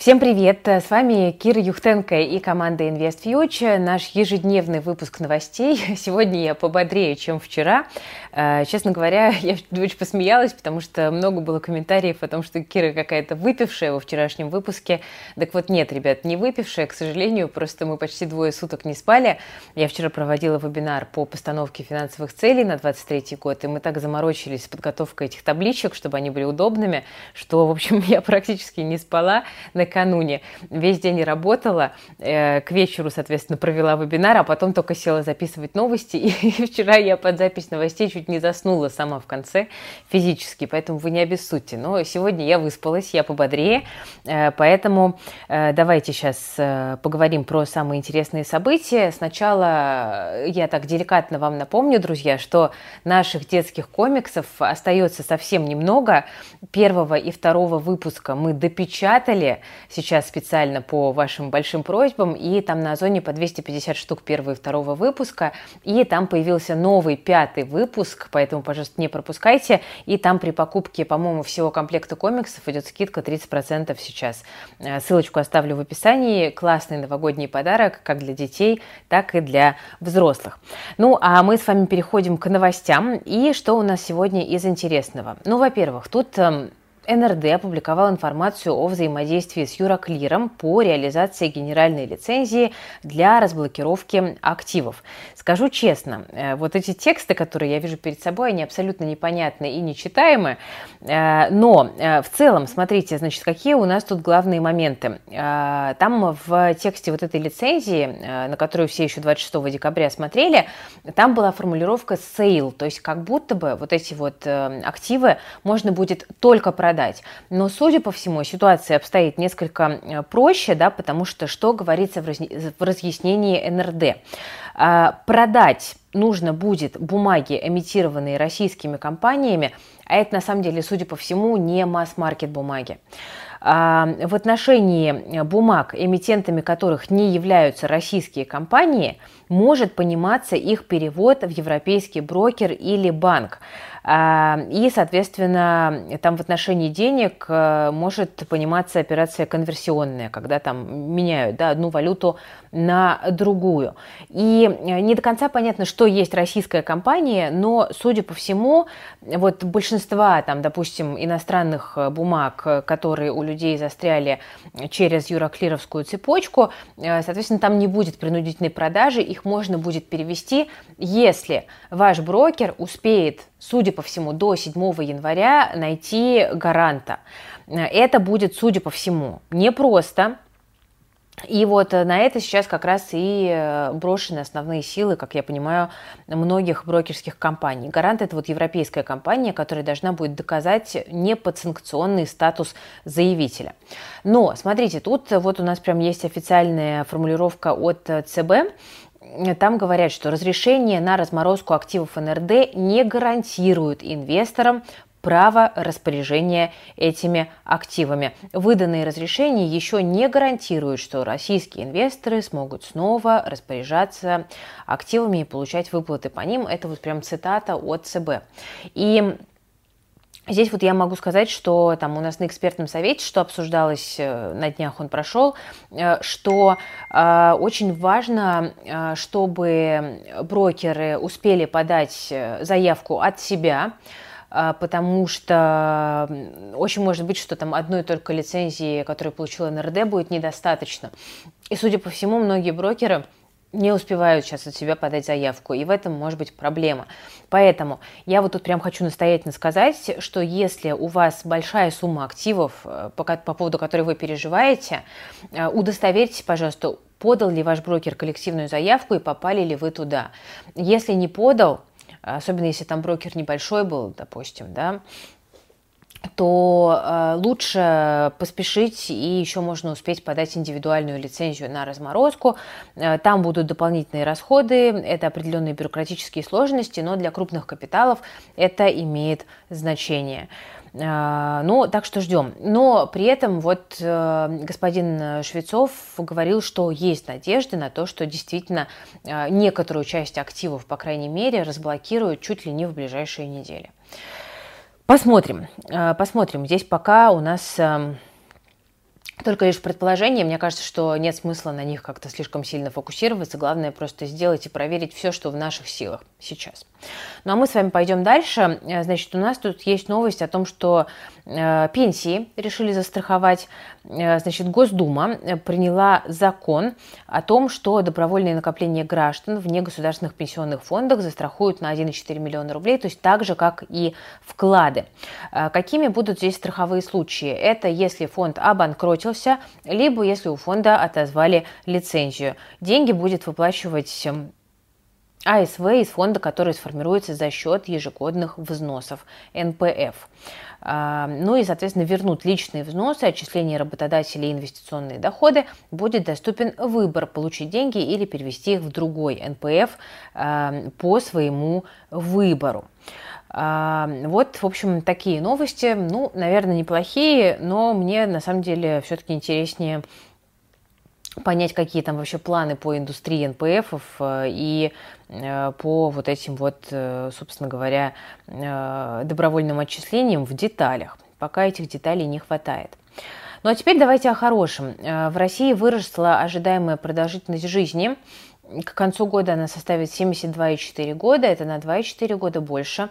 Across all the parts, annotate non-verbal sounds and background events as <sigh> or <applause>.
Всем привет! С вами Кира Юхтенко и команда Invest Future. Наш ежедневный выпуск новостей. <laughs> Сегодня я пободрее, чем вчера. Э, честно говоря, <laughs> я очень посмеялась, потому что много было комментариев о том, что Кира какая-то выпившая во вчерашнем выпуске. Так вот, нет, ребят, не выпившая, к сожалению, просто мы почти двое суток не спали. Я вчера проводила вебинар по постановке финансовых целей на 23 год, и мы так заморочились с подготовкой этих табличек, чтобы они были удобными, что, в общем, <laughs> я практически не спала накануне. Весь день работала, э, к вечеру, соответственно, провела вебинар, а потом только села записывать новости. <laughs> И вчера я под запись новостей чуть не заснула сама в конце физически, поэтому вы не обессудьте. Но сегодня я выспалась, я пободрее, э, поэтому э, давайте сейчас поговорим про самые интересные события. Сначала я так деликатно вам напомню, друзья, что наших детских комиксов остается совсем немного. Первого и второго выпуска мы допечатали сейчас специально по вашим большим просьбам, и там на Озоне по 250 штук первого и второго выпуска, и там появился новый пятый выпуск, поэтому, пожалуйста, не пропускайте, и там при покупке, по-моему, всего комплекта комиксов идет скидка 30% сейчас. Э, ссылочку оставлю в описании, классный новогодний подарок как для детей, так и для взрослых. Ну, а мы с вами переходим к новостям, и что у нас сегодня из интересного? Ну, во-первых, тут эм, НРД опубликовал информацию о взаимодействии с Юроклиром по реализации генеральной лицензии для разблокировки активов. Скажу честно, э, вот эти тексты, которые я вижу перед собой, они абсолютно непонятны и нечитаемы, э, но э, в целом, смотрите, значит, какие у нас тут главные моменты. Там в тексте вот этой лицензии, на которую все еще 26 декабря смотрели, там была формулировка sale, то есть как будто бы вот эти вот активы можно будет только продать продать. Но, судя по всему, ситуация обстоит несколько э, проще, да, потому что что говорится в разъяснении НРД? А, продать нужно будет бумаги, эмитированные российскими компаниями, а это на самом деле, судя по всему, не масс-маркет бумаги. А, в отношении бумаг, эмитентами которых не являются российские компании, может пониматься их перевод в европейский брокер или банк. А, и, соответственно, там в отношении денег э, может пониматься операция конверсионная, когда там меняют да, одну валюту на другую. И э, не до конца понятно, что есть российская компания, но, судя по всему, вот большинства, там, допустим, иностранных э, бумаг, которые у людей застряли через юроклировскую цепочку, соответственно, там не будет принудительной продажи, их можно будет перевести, если ваш брокер успеет судя по всему, до 7 января найти гаранта. Это будет, судя по всему, непросто, и вот на это сейчас как раз и э, брошены основные силы, как я понимаю, многих брокерских компаний. Гарант – это вот европейская компания, которая должна будет доказать неподсанкционный статус заявителя. Но, смотрите, тут вот у нас прям есть официальная формулировка от ЦБ, там говорят, что разрешение на разморозку активов НРД не гарантирует инвесторам право распоряжения этими активами. Выданные разрешения еще не гарантируют, что российские инвесторы смогут снова распоряжаться активами и получать выплаты по ним. Это вот прям цитата от ЦБ. И Здесь вот я могу сказать, что там у нас на экспертном совете, что обсуждалось э, на днях, он прошел, э, что э, очень важно, чтобы брокеры успели подать заявку от себя, потому что очень может быть, что там одной только лицензии, которую получила НРД, будет недостаточно. И, судя по всему, многие брокеры – не успевают сейчас от себя подать заявку, и в этом может быть проблема. Поэтому я вот тут прям хочу настоятельно сказать, что если у вас большая сумма активов, э, по, по поводу которой вы переживаете, э, удостоверьтесь, пожалуйста, подал ли ваш брокер коллективную заявку и попали ли вы туда. Если не подал, особенно если там брокер небольшой был, допустим, да, то э, лучше поспешить и еще можно успеть подать индивидуальную лицензию на разморозку. Э, там будут дополнительные расходы, это определенные бюрократические сложности, но для крупных капиталов это имеет значение. Э, ну, так что ждем. Но при этом вот господин Швецов говорил, что есть надежды на то, что действительно некоторую часть активов, по крайней мере, разблокируют чуть ли не в ближайшие недели. Посмотрим, э, посмотрим. Здесь пока у нас эм, только лишь предположения. Мне кажется, что нет смысла на них как-то слишком сильно фокусироваться. Главное просто сделать и проверить все, что в наших силах сейчас. Ну а мы с вами пойдем дальше. Э, значит, у нас тут есть новость о том, что э, пенсии решили застраховать. Э, значит, Госдума приняла закон о том, что добровольные накопления граждан в негосударственных пенсионных фондах застрахуют на 1,4 миллиона рублей, то есть так же, как и вклады. Какими будут здесь страховые случаи? Это если фонд обанкротился, либо если у фонда отозвали лицензию. Деньги будет выплачивать эм, АСВ из фонда, который сформируется за счет ежегодных взносов НПФ. А, ну и, соответственно, вернут личные взносы, отчисления работодателей и инвестиционные доходы, будет доступен выбор получить деньги или перевести их в другой НПФ а, по своему выбору. А, вот, в общем, такие новости. Ну, наверное, неплохие, но мне на самом деле все-таки интереснее понять, какие там вообще планы по индустрии НПФов э, и э, по вот этим вот, э, собственно говоря, добровольным отчислениям в деталях. Пока этих деталей не хватает. Ну а теперь давайте о хорошем. В России выросла ожидаемая продолжительность жизни. К концу года она составит 72,4 года, это на 2,4 года больше,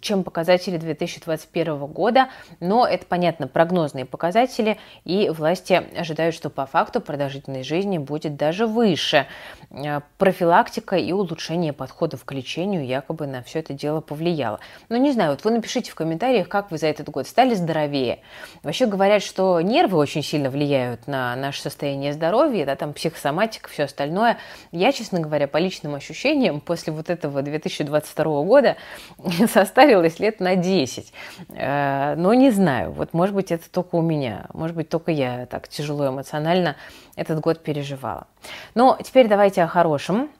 чем показатели 2021 года, но это, понятно, прогнозные показатели, и власти ожидают, что по факту продолжительность жизни будет даже выше. Э, профилактика и улучшение подходов к лечению якобы на все это дело повлияло. Но не знаю, вот вы напишите в комментариях, как вы за этот год стали здоровее. Вообще говорят, что нервы очень сильно влияют на наше состояние здоровья, да, там психосоматика, все остальное. Я, честно говоря, по личным ощущениям, после вот этого 2022 года <laughs> состарилась лет на 10. Э, но не знаю, вот может быть это только у меня, может быть только я так тяжело эмоционально этот год переживала. Но теперь давайте о хорошем.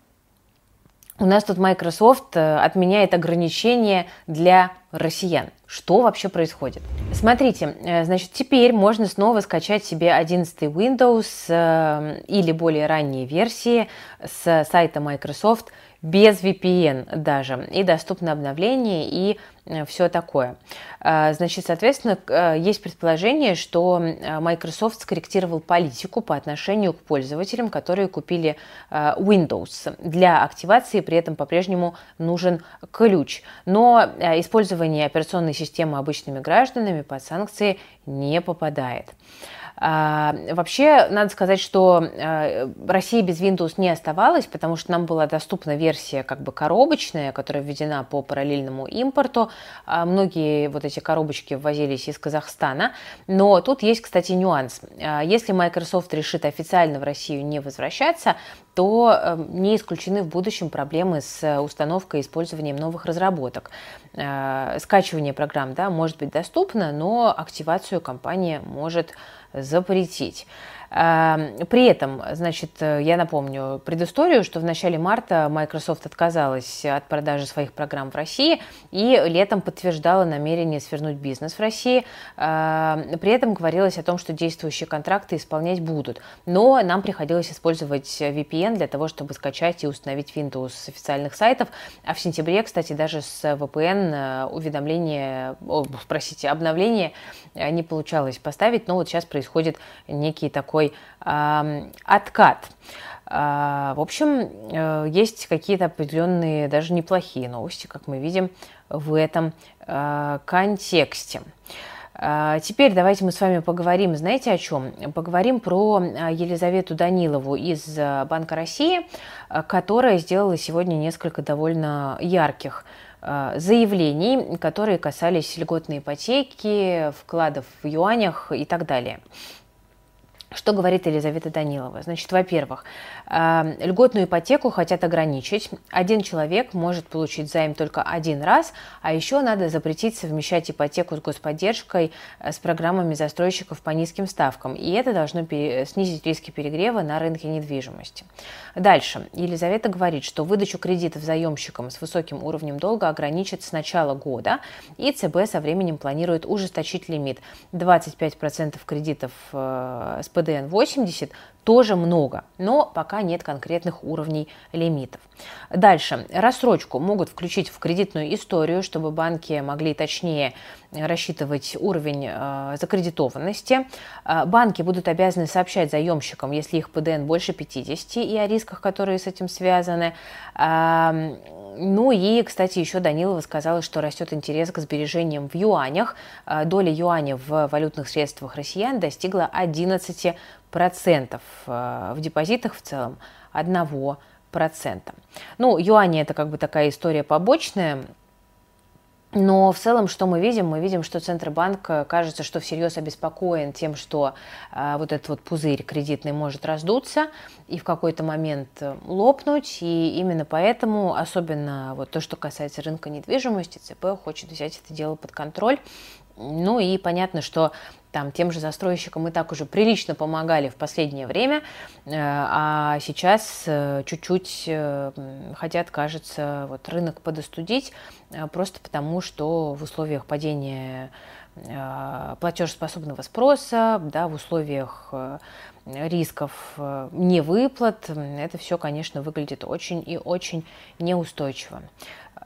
У нас тут Microsoft э, отменяет ограничения для россиян. Что вообще происходит? Смотрите, э, значит, теперь можно снова скачать себе 11 Windows или более ранние версии с сайта Microsoft без VPN даже, и доступно обновление, и э, все такое. Э, значит, соответственно, э, есть предположение, что Microsoft скорректировал политику по отношению к пользователям, которые купили Windows. Для активации при этом по-прежнему нужен ключ. Но использование операционной системы обычными гражданами под санкции не попадает. А, вообще, надо сказать, что а, Россия без Windows не оставалась, потому что нам была доступна версия как бы коробочная, которая введена по параллельному импорту. А, многие вот эти коробочки ввозились из Казахстана. Но тут есть, кстати, нюанс. Если Microsoft решит официально в Россию не возвращаться, то не исключены в будущем проблемы с установкой и использованием новых разработок. Скачивание программ да, может быть доступно, но активацию компания может запретить. Эм, при этом, значит, я напомню предысторию, что в начале марта Microsoft отказалась от продажи своих программ в России и летом подтверждала намерение свернуть бизнес в России. Эм, при этом говорилось о том, что действующие контракты исполнять будут. Но нам приходилось использовать VPN для того, чтобы скачать и установить Windows с официальных сайтов. А в сентябре, кстати, даже с VPN э, уведомление, о, простите, обновление э, не получалось поставить. Но вот сейчас происходит некий такой такой э, откат. Э, в общем, э, есть какие-то определенные, даже неплохие новости, как мы видим в этом э, контексте. Теперь давайте мы с вами поговорим, знаете о чем? Поговорим про Елизавету Данилову из Банка России, которая сделала сегодня несколько довольно ярких заявлений, которые касались льготной ипотеки, вкладов в юанях и так далее. Что говорит Елизавета Данилова? Значит, во-первых, э, льготную ипотеку хотят ограничить. Один человек может получить займ только один раз, а еще надо запретить совмещать ипотеку с господдержкой э, с программами застройщиков по низким ставкам. И это должно снизить риски перегрева на рынке недвижимости. Дальше. Елизавета говорит, что выдачу кредитов заемщикам с высоким уровнем долга ограничат с начала года, и ЦБ со временем планирует ужесточить лимит 25% кредитов э, с ПДН 80 тоже много, но пока нет конкретных уровней лимитов. Дальше. Рассрочку могут включить в кредитную историю, чтобы банки могли точнее рассчитывать уровень э, закредитованности. Э, банки будут обязаны сообщать заемщикам, если их ПДН больше 50, и о рисках, которые с этим связаны. Э, ну и, кстати, еще Данилова сказала, что растет интерес к сбережениям в юанях. Э, доля юаня в валютных средствах россиян достигла 11% э, в депозитах в целом 1%. Ну, юани это как бы такая история побочная, но в целом, что мы видим? Мы видим, что Центробанк э, кажется, что всерьез обеспокоен тем, что э, вот этот вот пузырь кредитный может раздуться и в какой-то момент э, лопнуть. И именно поэтому, особенно вот то, что касается рынка недвижимости, ЦП хочет взять это дело под контроль. Ну и понятно, что там тем же застройщикам мы так уже прилично помогали в последнее время, э, а сейчас э, чуть-чуть э, хотят, кажется, вот рынок подостудить, просто потому что в условиях падения платежеспособного спроса, да, в условиях рисков невыплат, это все, конечно, выглядит очень и очень неустойчиво.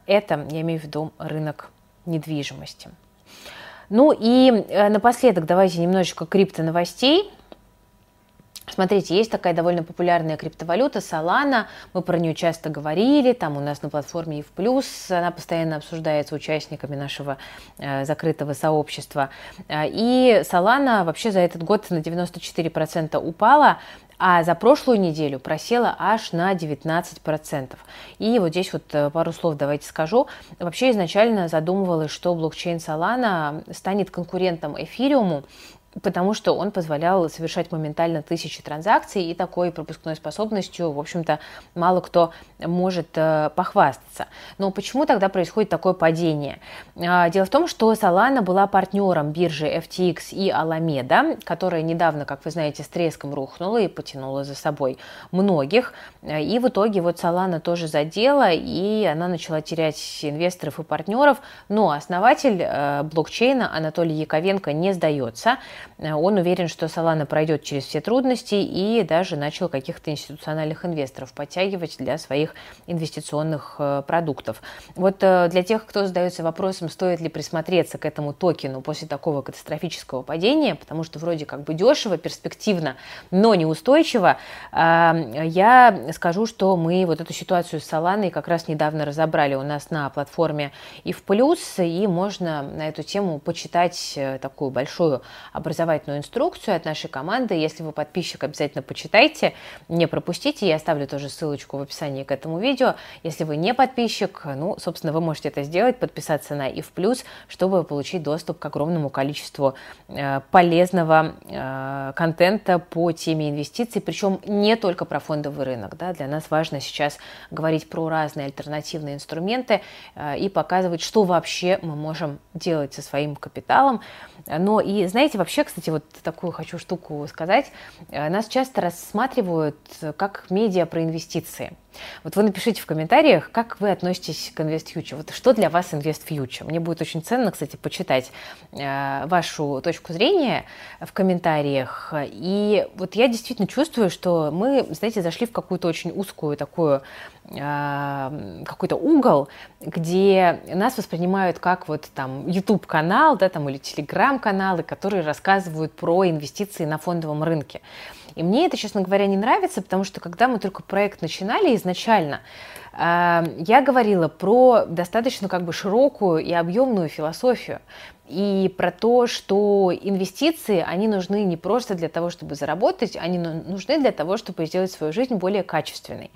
Это, я имею в виду, рынок недвижимости. Ну и э, напоследок давайте немножечко крипто новостей. Смотрите, есть такая довольно популярная криптовалюта Solana, мы про нее часто говорили, там у нас на платформе и в плюс, она постоянно обсуждается участниками нашего э, закрытого сообщества. Э, и Solana вообще за этот год на 94% упала, а за прошлую неделю просела аж на 19%. И вот здесь вот э, пару слов давайте скажу. Вообще изначально задумывалось, что блокчейн Solana станет конкурентом эфириуму, потому что он позволял совершать моментально тысячи транзакций и такой пропускной способностью, в общем-то, мало кто может э, похвастаться. Но почему тогда происходит такое падение? Э, дело в том, что Solana была партнером биржи FTX и Alameda, которая недавно, как вы знаете, с треском рухнула и потянула за собой многих. И в итоге вот Solana тоже задела, и она начала терять инвесторов и партнеров, но основатель э, блокчейна Анатолий Яковенко не сдается. Э, он уверен, что Solana пройдет через все трудности и даже начал каких-то институциональных инвесторов подтягивать для своих инвестиционных э, продуктов. Вот э, для тех, кто задается вопросом, стоит ли присмотреться к этому токену после такого катастрофического падения, потому что вроде как бы дешево, перспективно, но неустойчиво, я скажу, что мы вот эту ситуацию с Solana как раз недавно разобрали у нас на платформе и в плюс, и можно на эту тему почитать такую большую образовательную инструкцию от нашей команды. Если вы подписчик, обязательно почитайте, не пропустите. Я оставлю тоже ссылочку в описании к этому видео. Если вы не подписчик, ну, собственно, вы можете это сделать, подписаться на и чтобы получить доступ к огромному количеству э, полезного э, контента по теме инвестиций, причем не только про фондовый рынок. Да? Для нас важно сейчас говорить про разные альтернативные инструменты э, и показывать, что вообще мы можем делать со своим капиталом. Но и, знаете, вообще, кстати, вот такую хочу штуку сказать. Э, нас часто рассматривают как медиа про инвестиции. Вот вы напишите в комментариях, как вы относитесь к InvestFuture. Вот что для вас InvestFuture? Мне будет очень ценно, кстати, почитать э, вашу точку зрения в комментариях. И вот я действительно чувствую, что мы, знаете, зашли в какую-то очень узкую такую э, какой-то угол, где нас воспринимают как вот там YouTube-канал, да, там или Telegram-каналы, которые рассказывают про инвестиции на фондовом рынке. И мне это, честно говоря, не нравится, потому что когда мы только проект начинали изначально, э, я говорила про достаточно как бы широкую и объемную философию и про то, что инвестиции, они нужны не просто для того, чтобы заработать, они нужны для того, чтобы сделать свою жизнь более качественной.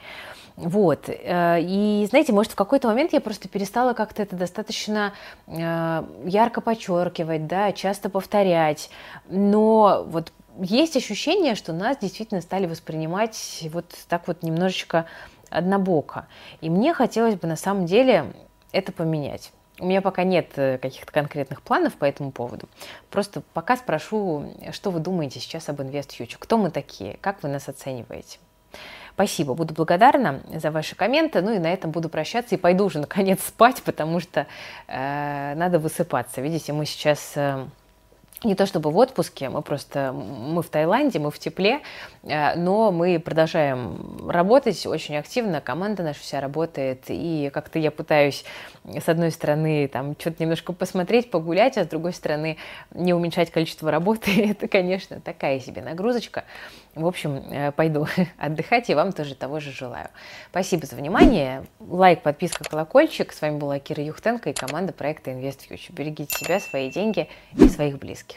Вот. Э, и, знаете, может, в какой-то момент я просто перестала как-то это достаточно э, ярко подчеркивать, да, часто повторять. Но вот есть ощущение, что нас действительно стали воспринимать вот так вот немножечко однобоко. И мне хотелось бы на самом деле это поменять. У меня пока нет э, каких-то конкретных планов по этому поводу. Просто пока спрошу, что вы думаете сейчас об InvestFuture? Кто мы такие? Как вы нас оцениваете? Спасибо, буду благодарна за ваши комменты. Ну и на этом буду прощаться и пойду уже наконец спать, потому что э, надо высыпаться. Видите, мы сейчас... Э, не то чтобы в отпуске, мы просто, мы в Таиланде, мы в тепле, э, но мы продолжаем работать очень активно, команда наша вся работает, и как-то я пытаюсь, с одной стороны, там, что-то немножко посмотреть, погулять, а с другой стороны, не уменьшать количество работы, <laughs> это, конечно, такая себе нагрузочка. В общем, э, пойду <laughs> отдыхать, и вам тоже того же желаю. Спасибо за внимание, лайк, подписка, колокольчик. С вами была Кира Юхтенко и команда проекта Invest Future. Берегите себя, свои деньги и своих близких.